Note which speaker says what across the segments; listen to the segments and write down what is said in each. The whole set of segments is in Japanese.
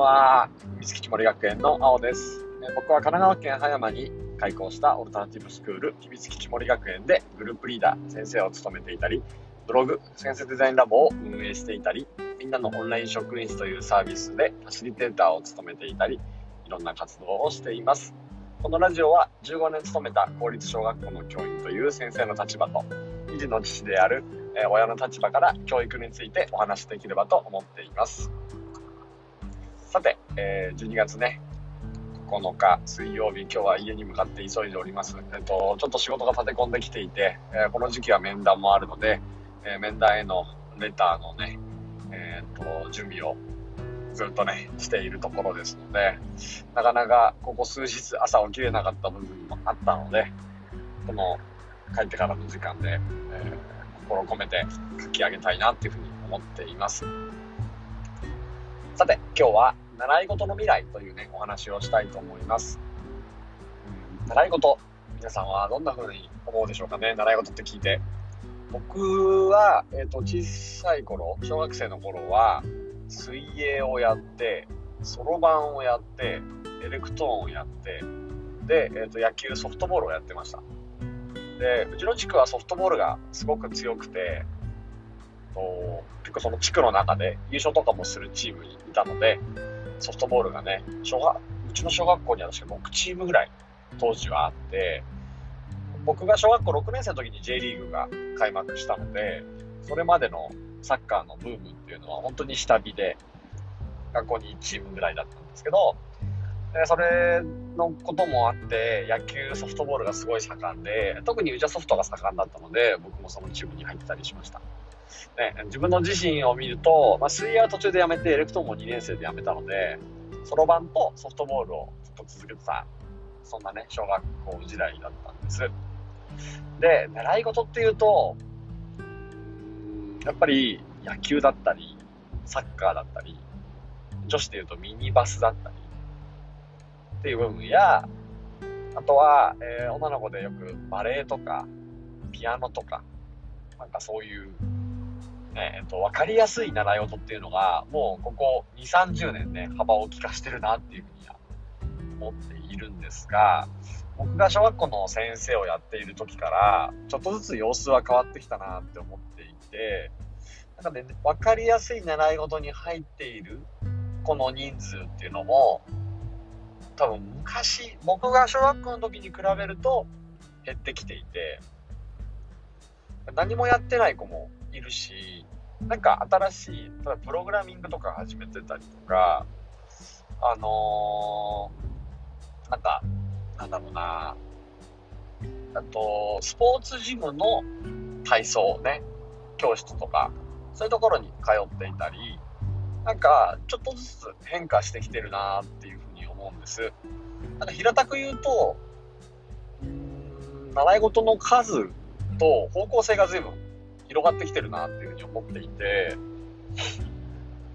Speaker 1: は。三月木森学園の青です。僕は神奈川県葉山に開校したオルタナティブスクール、秘密基地森学園でグループリーダー、先生を務めていたり、ブログ、先生デザインラボを運営していたり、みんなのオンライン職員室というサービスでファシリテーターを務めていたり、いろんな活動をしています。このラジオは15年勤めた公立小学校の教員という先生の立場と、維持の父である親の立場から教育についてお話しできればと思っています。さて、えー、12月ね、9日水曜日、今日は家に向かって急いでおります。えっと、ちょっと仕事が立て込んできていて、えー、この時期は面談もあるので、えー、面談へのレターのね、えー、っと、準備をずっとね、しているところですので、なかなかここ数日朝起きれなかった部分もあったので、この帰ってからの時間で、え心を込めて書き上げたいなっていうふうに思っています。さて、今日は習い事の未来というね、お話をしたいと思います。うん、習い事、皆さんはどんな風に思うでしょうかね、習い事って聞いて。僕は、えっ、ー、と、小さい頃、小学生の頃は、水泳をやって、そろばんをやって、エレクトーンをやって、で、えっ、ー、と、野球、ソフトボールをやってました。で、うちの地区はソフトボールがすごく強くて、と結構その地区の中で優勝とかもするチームにいたので、ソフトボールがね、小学、うちの小学校には確か6チームぐらい当時はあって、僕が小学校6年生の時に J リーグが開幕したので、それまでのサッカーのブームっていうのは本当に下火で、学校に1チームぐらいだったんですけど、でそれのこともあって、野球、ソフトボールがすごい盛んで、特にうちはソフトが盛んだったので、僕もそのチームに入ってたりしました。ね、自分の自身を見ると、まあ、水泳は途中でやめて、エレクトーンも2年生でやめたので、そろばんとソフトボールをずっと続けてた、そんなね、小学校時代だったんです。で、習い事っていうと、やっぱり野球だったり、サッカーだったり、女子でいうとミニバスだったり、っていう部分や、あとは、えー、女の子でよくバレエとか、ピアノとか、なんかそういうえっと、分かりやすい習い事っていうのが、もうここ2、30年ね、幅を利かしてるなっていうふうには思っているんですが、僕が小学校の先生をやっている時から、ちょっとずつ様子は変わってきたなって思っていて、なんかね、分かりやすい習い事に入っているこの人数っていうのも、多分昔、僕が小学校の時に比べると減ってきていて、何もやってない子もいるし、なんか新しい、ただプログラミングとか始めてたりとか、あのー、なんか、なんだろうな、あと、スポーツジムの体操ね、教室とか、そういうところに通っていたり、なんか、ちょっとずつ変化してきてるなっていうふうに思うんです。なんか平たく言うと、習い事の数と方向性が随分広がってきてるなっていうふうに思っていて、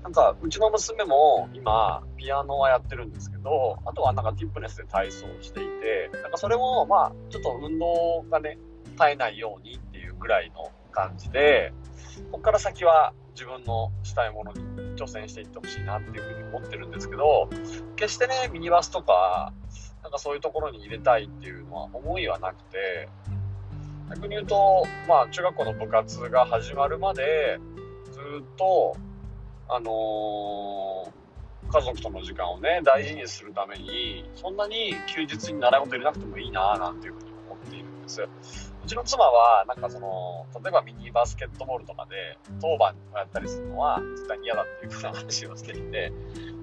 Speaker 1: なんか、うちの娘も今、ピアノはやってるんですけど、あとはなんかティップネスで体操をしていて、なんかそれも、まあ、ちょっと運動がね、絶えないようにっていうぐらいの感じで、ここから先は自分のしたいものに挑戦していってほしいなっていうふうに思ってるんですけど、決してね、ミニバスとか、なんかそういうところに入れたいっていうのは思いはなくて、逆に言うと、まあ、中学校の部活が始まるまで、ずっと、あのー、家族との時間をね、大事にするために、そんなに休日に習い事入れなくてもいいななんていうふうに思っているんです。うちの妻は、なんかその、例えばミニバスケットボールとかで、当番をやったりするのは、絶対に嫌だっていうふうな話をしていて、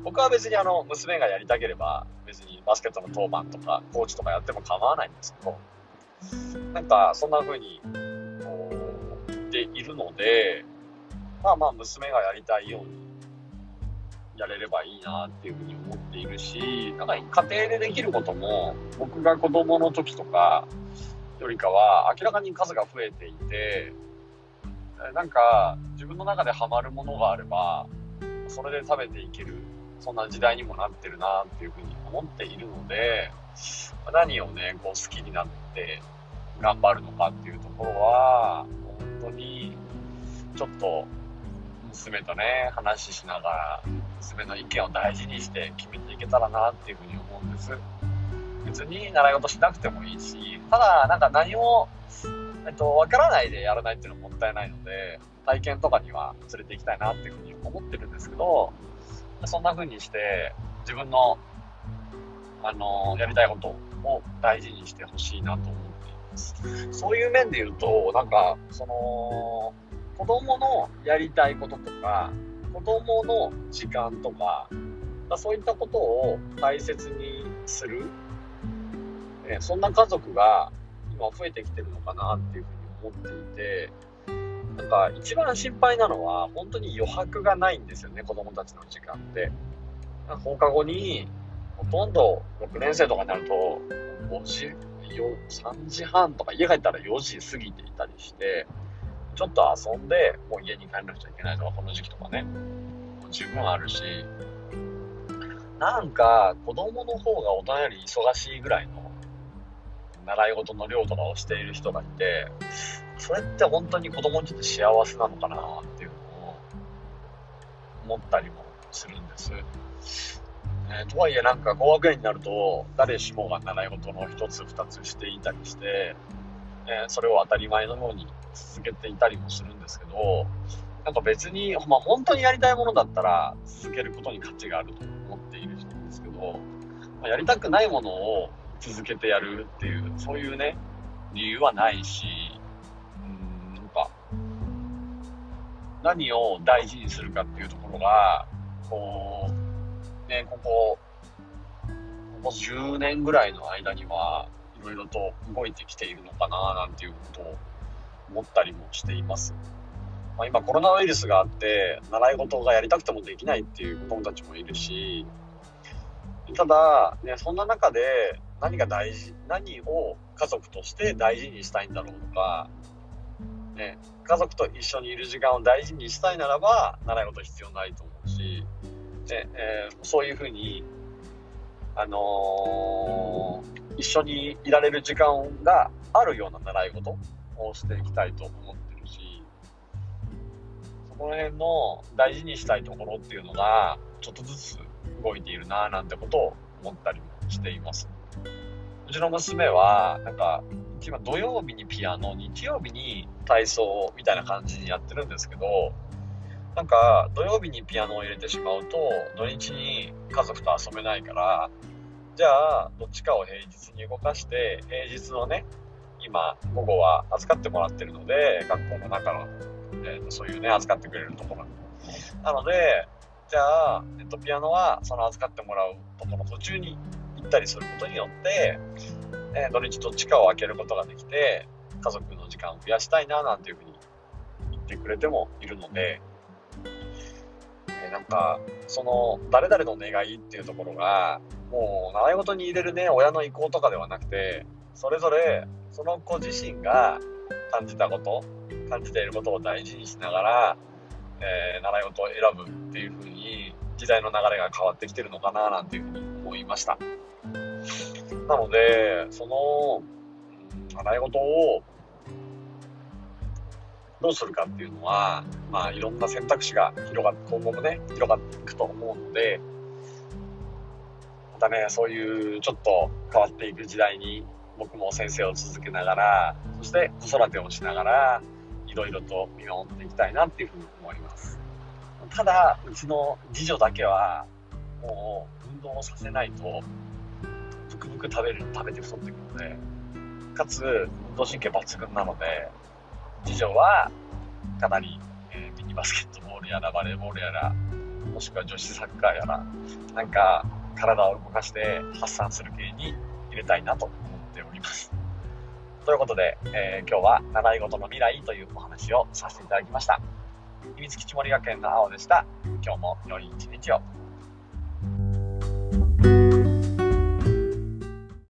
Speaker 1: 僕は別にあの、娘がやりたければ、別にバスケットの当番とか、コーチとかやっても構わないんですけど、なんか、そんな風に、こう、言っているので、まあまあ、娘がやりたいように、やれればいいなっていうふうに思っているし、なんか家庭でできることも、僕が子供の時とかよりかは、明らかに数が増えていて、なんか、自分の中でハマるものがあれば、それで食べていける、そんな時代にもなってるなっていうふうに思っているので、何をね、こう好きになって頑張るのかっていうところは、本当にちょっと娘とね、話ししながら娘の意見を大事にして決めていけたらなっていうふうに思うんです。別に習い事しなくてもいいし、ただ、なんか何も、えっと、わからないでやらないっていうのはもったいないので、体験とかには連れて行きたいなっていうふうに思ってるんですけど、そんな風にして、自分の、あの、やりたいことを大事にしてほしいなと思っています。そういう面で言うと、なんか、その、子供のやりたいこととか、子供の時間とか、そういったことを大切にする、えそんな家族が今増えてきてるのかなっていうふうに思っていて、なんか一番心配なのは本当に余白がないんですよね、子供たちの時間って。放課後にほとんど6年生とかになると5時、3時半とか家帰ったら4時過ぎていたりして、ちょっと遊んでもう家に帰らなくちゃいけないとか、この時期とかね、十分あるし、なんか子供の方が大人より忙しいぐらいの習い事の量とかをしている人がいて、それって本当に子供にとって幸せなのかなっていうのを思ったりもするんです。えー、とはいえなんか高学年になると誰しもが習い事の一つ二つしていたりして、え、それを当たり前のように続けていたりもするんですけどなんか別に、まあ、本当にやりたいものだったら続けることに価値があると思っている人なんですけど、まあ、やりたくないものを続けてやるっていう、そういうね、理由はないし、うん、なんか、何を大事にするかっていうところが、こう、ね、ここ、ここ10年ぐらいの間には、いろいろと動いてきているのかな、なんていうことを思ったりもしています。まあ、今コロナウイルスがあって、習い事がやりたくてもできないっていう子供たちもいるし、ただ、ね、そんな中で、何が大事、何を家族として大事にしたいんだろうとか、ね、家族と一緒にいる時間を大事にしたいならば、習い事必要ないと思う、ねえー、そういうふうに、あのー、一緒にいられる時間があるような習い事をしていきたいと思ってるし、そこら辺の大事にしたいところっていうのが、ちょっとずつ動いているなぁなんてことを思ったりもしています。うちの娘は、なんか、一番土曜日にピアノ、日曜日に体操みたいな感じにやってるんですけど、なんか、土曜日にピアノを入れてしまうと、土日に家族と遊べないから、じゃあ、どっちかを平日に動かして、平日のね、今、午後は預かってもらってるので、学校の中の、えー、そういうね、預かってくれるところ。なので、じゃあ、えっと、ピアノはその預かってもらうところの途中に行ったりすることによって、えー、土日どっちかを空けることができて、家族の時間を増やしたいな、なんていうふうに言ってくれてもいるので、なんか、その、誰々の願いっていうところが、もう、習い事に入れるね、親の意向とかではなくて、それぞれ、その子自身が感じたこと、感じていることを大事にしながら、えー、習い事を選ぶっていう風に時代の流れが変わってきてるのかななんていう風に思いました。なので、その、習い事をどうするかっていうのは、まあいろんな選択肢が広がって、今後もね、広がっていくと思うので、またね、そういうちょっと変わっていく時代に僕も先生を続けながら、そして子育てをしながら、いろいろと見守っていきたいなっていうふうに思います。ただ、うちの次女だけは、もう運動をさせないと、ブクブク食べる、食べて太っていくので、かつ、運動神経抜群なので、次女は、かなり、えー、ミニバスケットボールやら、バレーボールやら、もしくは女子サッカーやら、なんか、体を動かして発散する系に入れたいなと思っております。ということで、えー、今日は習い事の未来というお話をさせていただきました。秘密基地森学園の青でした。今日も良い一日を。